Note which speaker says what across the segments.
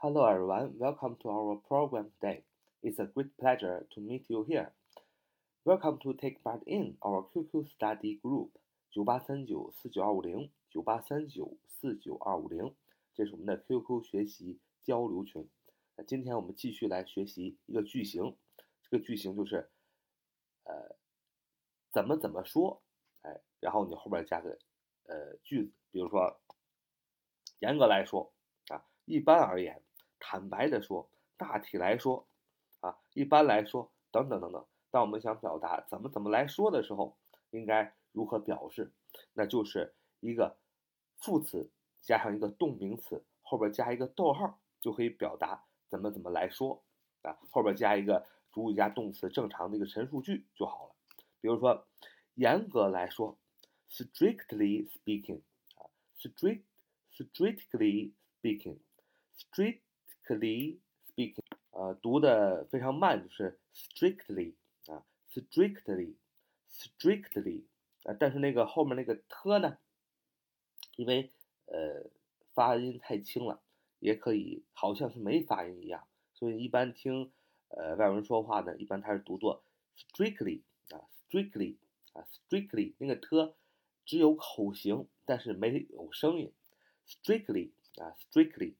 Speaker 1: Hello everyone, welcome to our program today. It's a great pleasure to meet you here. Welcome to take part in our QQ study group 九八三九四九二五零九八三九四九二五零，这是我们的 QQ 学习交流群。那今天我们继续来学习一个句型，这个句型就是呃怎么怎么说，哎，然后你后边加个呃句子，比如说严格来说啊，一般而言。坦白的说，大体来说，啊，一般来说，等等等等。当我们想表达怎么怎么来说的时候，应该如何表示？那就是一个副词加上一个动名词，后边加一个逗号，就可以表达怎么怎么来说啊。后边加一个主语加动词，正常的一个陈述句就好了。比如说，严格来说，strictly speaking，啊，strict，strictly speaking，strict。Strictly speaking，呃，读的非常慢，就是 strictly 啊，strictly，strictly 啊，但是那个后面那个 t 呢，因为呃发音太轻了，也可以好像是没发音一样，所以一般听呃外国人说话呢，一般他是读作 strictly 啊，strictly 啊，strictly 那个 t 只有口型，但是没有声音，strictly 啊，strictly。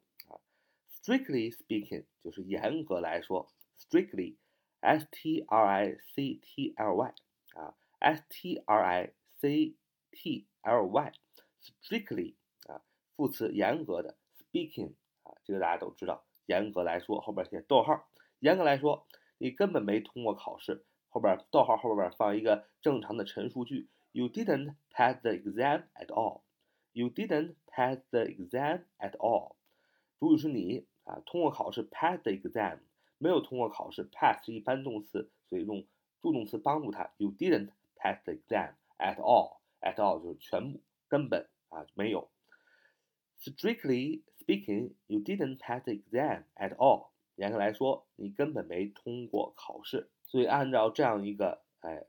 Speaker 1: Strictly speaking，就是严格来说，strictly，s t r i c t l y 啊，s t r i c t l y，strictly 啊，副词严格的，speaking 啊，这个大家都知道，严格来说后边写逗号，严格来说你根本没通过考试，后边逗号后边放一个正常的陈述句，You didn't pass the exam at all，You didn't pass the exam at all， 主语是你。啊，通过考试 pass the exam，没有通过考试 pass 是一般动词，所以用助动词帮助他。You didn't pass the exam at all，at all 就是全部根本啊没有。Strictly speaking，you didn't pass the exam at all。严格来说，你根本没通过考试。所以按照这样一个哎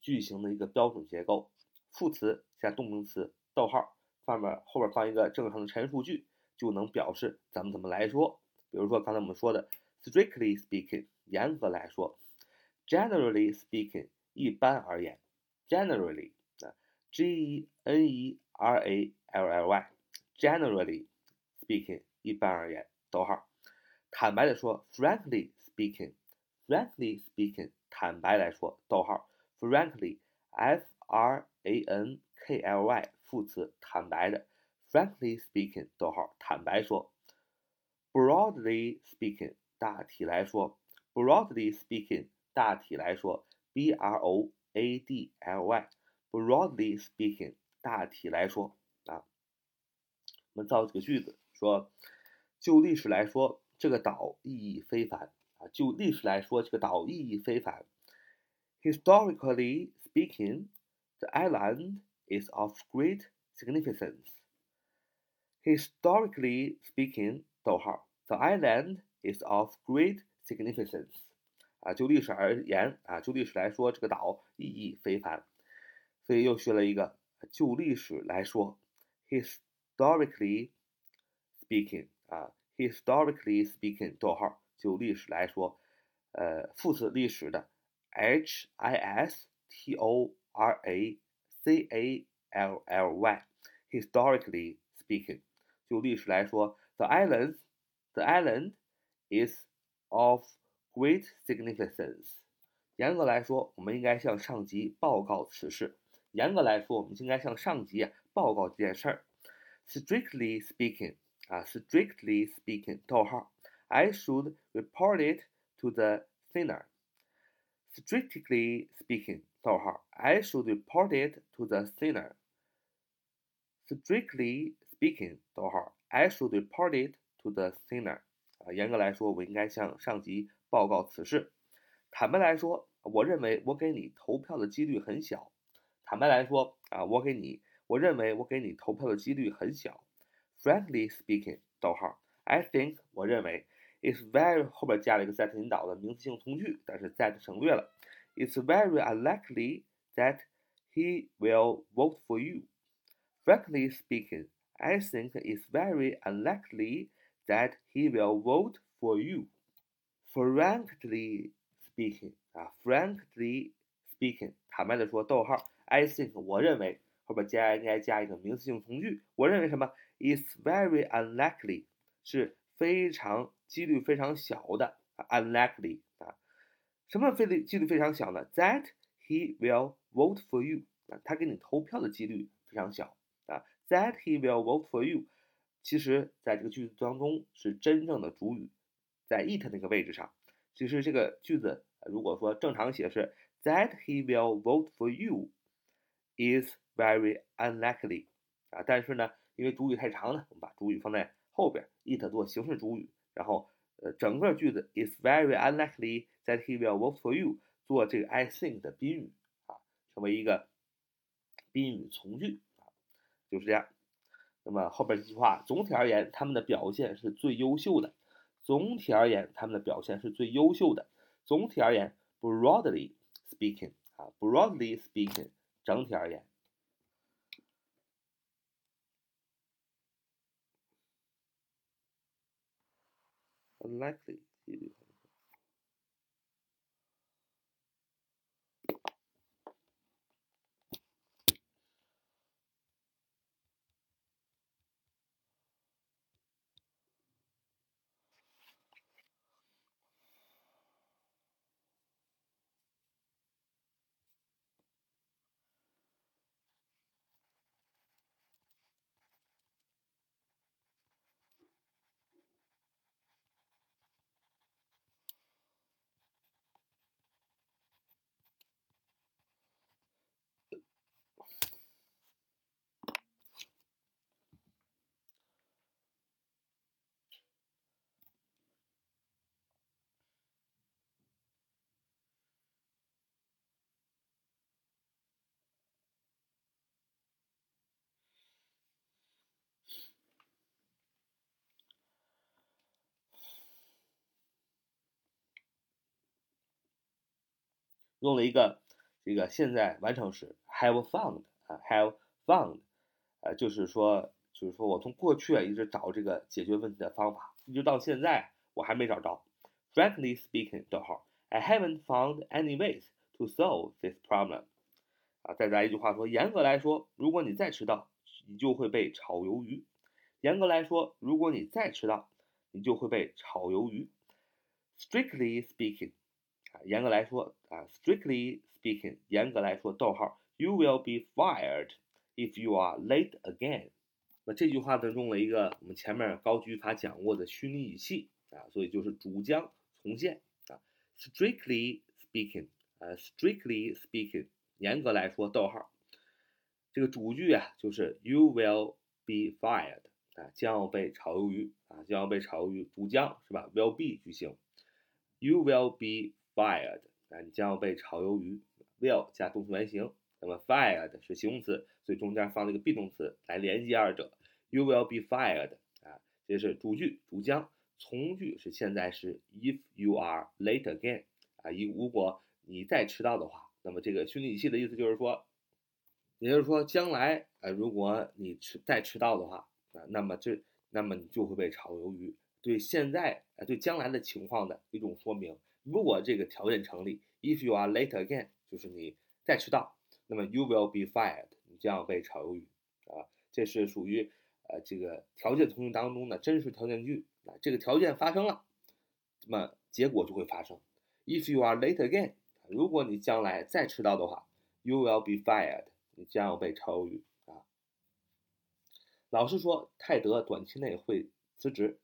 Speaker 1: 句型的一个标准结构，副词加动名词，逗号，上面后边放一个正常的陈述句。就能表示怎么怎么来说，比如说刚才我们说的，strictly speaking，严格来说，generally speaking，一般而言，generally 啊，g e n e r a l l y，generally speaking，一般而言，逗号，坦白的说，frankly speaking，frankly speaking，坦白来说，逗号，frankly，f r a n k l y，副词，坦白的。Frankly speaking，逗号，坦白说；broadly speaking，大体来说；broadly speaking，大体来说；b r o a d l y，broadly speaking，大体来说啊。我们造几个句子，说就历史来说，这个岛意义非凡啊。就历史来说，这个岛意义非凡。Historically speaking, the island is of great significance. Historically speaking，逗号，the island is of great significance。啊，就历史而言，啊，就历史来说，这个岛意义非凡。所以又学了一个，就历史来说，historically speaking，啊，historically speaking，逗号，就历史来说，呃，副词历史的，h i s t o r a c a l l y，historically speaking。 就历史来说，the island the island is of great significance。严格来说，我们应该向上级报告此事。严格来说，我们应该向上级报告这件事儿。Strictly speaking，啊，strictly speaking，逗号，I should report it to the sinner。Strictly speaking，逗号，I should report it to the sinner。Strictly Speaking，逗号，I should report it to the sinner。啊，严格来说，我应该向上级报告此事。坦白来说，我认为我给你投票的几率很小。坦白来说，啊，我给你，我认为我给你投票的几率很小。Frankly speaking，逗号，I think，我认为，It's very 后边加了一个 that 引导的名词性从句，但是 that 省略了。It's very unlikely that he will vote for you. Frankly speaking。I think it's very unlikely that he will vote for you. Frankly speaking，啊，frankly speaking，坦白的说，逗号，I think，我认为后边加应该加一个名词性从句。我认为什么？Is very unlikely，是非常几率非常小的，unlikely 啊，什么非的几率非常小呢？That he will vote for you，啊，他给你投票的几率非常小啊。 That he will vote for you，其实在这个句子当中是真正的主语。在 it 那个位置上，其实这个句子如果说正常写是 that he will vote for you is very unlikely 啊，但是呢，因为主语太长了，我们把主语放在后边，it 做形式主语，然后呃整个句子 is very unlikely that he will vote for you 做这个 I think 的宾语啊，成为一个宾语从句，就是这样。那么后边这句话，总体而言，他们的表现是最优秀的。总体而言，他们的表现是最优秀的。总体而言，broadly speaking，啊，broadly speaking，整体而言，unlikely。用了一个这个现在完成时 have found 啊 have found，呃就是说就是说我从过去啊一直找这个解决问题的方法，一直到现在我还没找着。Frankly speaking，逗号，I haven't found any ways to solve this problem。啊，再来一句话说，严格来说，如果你再迟到，你就会被炒鱿鱼。严格来说，如果你再迟到，你就会被炒鱿鱼。Strictly speaking。严格来说啊，strictly speaking，严格来说，逗号，you will be fired if you are late again。那这句话呢，用了一个我们前面高级语法讲过的虚拟语气啊，所以就是主将从现啊。strictly speaking，呃，strictly speaking，严格来说，逗号，这个主句啊，就是 you will be fired 啊，将要被炒鱿鱼啊，将要被炒鱿鱼，主将是吧？will be 句型，you will be。Fired 啊，你将要被炒鱿鱼。will 加动词原形，那么 fired 是形容词，所以中间放了一个 be 动词来连接二者。You will be fired 啊，这是主句主将，从句是现在时 if you are late again 啊，一如果你再迟到的话，那么这个虚拟语气的意思就是说，也就是说将来啊，如果你迟再迟到的话啊，那么这那么你就会被炒鱿鱼。对现在啊，对将来的情况的一种说明。如果这个条件成立，if you are late again，就是你再迟到，那么 you will be fired，你将要被炒鱿鱼啊。这是属于呃这个条件从句当中的真实条件句啊。这个条件发生了，那么结果就会发生。If you are late again，如果你将来再迟到的话，you will be fired，你将要被炒鱿鱼啊。老师说泰德短期内会辞职。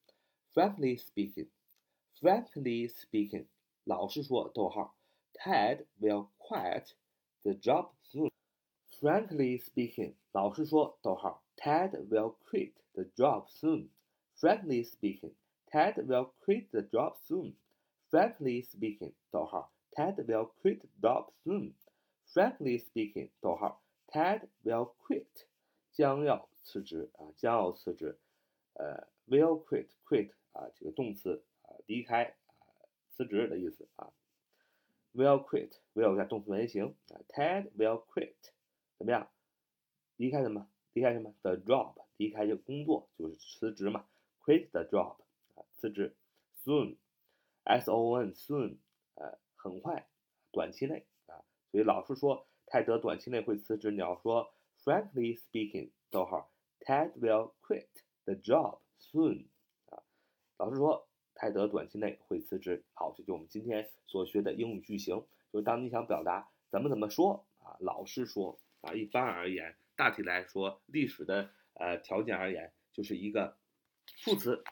Speaker 1: Frankly speaking，frankly speaking。老实说，逗号，Ted will quit the job soon. Frankly speaking，老实说，逗号，Ted will quit the job soon. Frankly speaking, Ted will quit the job soon. Frankly speaking，逗号，Ted will quit the job soon. Frankly speaking，逗号，Ted will quit，将要辞职啊，将要辞职。呃，will quit，quit 啊，这个动词啊，离开。 辞职的意思啊，will quit，will 加动词原形啊，Ted will quit，怎么样？离开什么？离开什么？The job，离开这个工作就是辞职嘛，quit the job 啊，辞职，soon，s o n soon，呃，很快，短期内啊，所以老师说泰德短期内会辞职，你要说 frankly speaking，逗号，Ted will quit the job soon，啊，老师说泰德短期内会辞职。这就我们今天所学的英语句型，就是当你想表达怎么怎么说啊，老师说啊，一般而言，大体来说，历史的呃条件而言，就是一个副词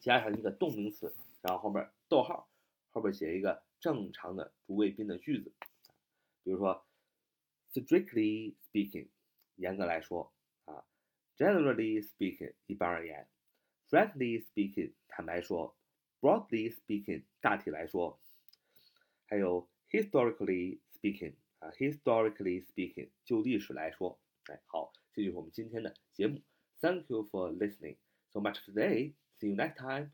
Speaker 1: 加上一个动名词，然后后面逗号，后边写一个正常的主谓宾的句子。比如说，strictly speaking，严格来说啊；generally speaking，一般而言；frankly speaking，坦白说；broadly speaking，大体来说；还有 historically speaking，啊，historically speaking，就历史来说。哎，好，这就是我们今天的节目。Thank you for listening so much today. See you next time.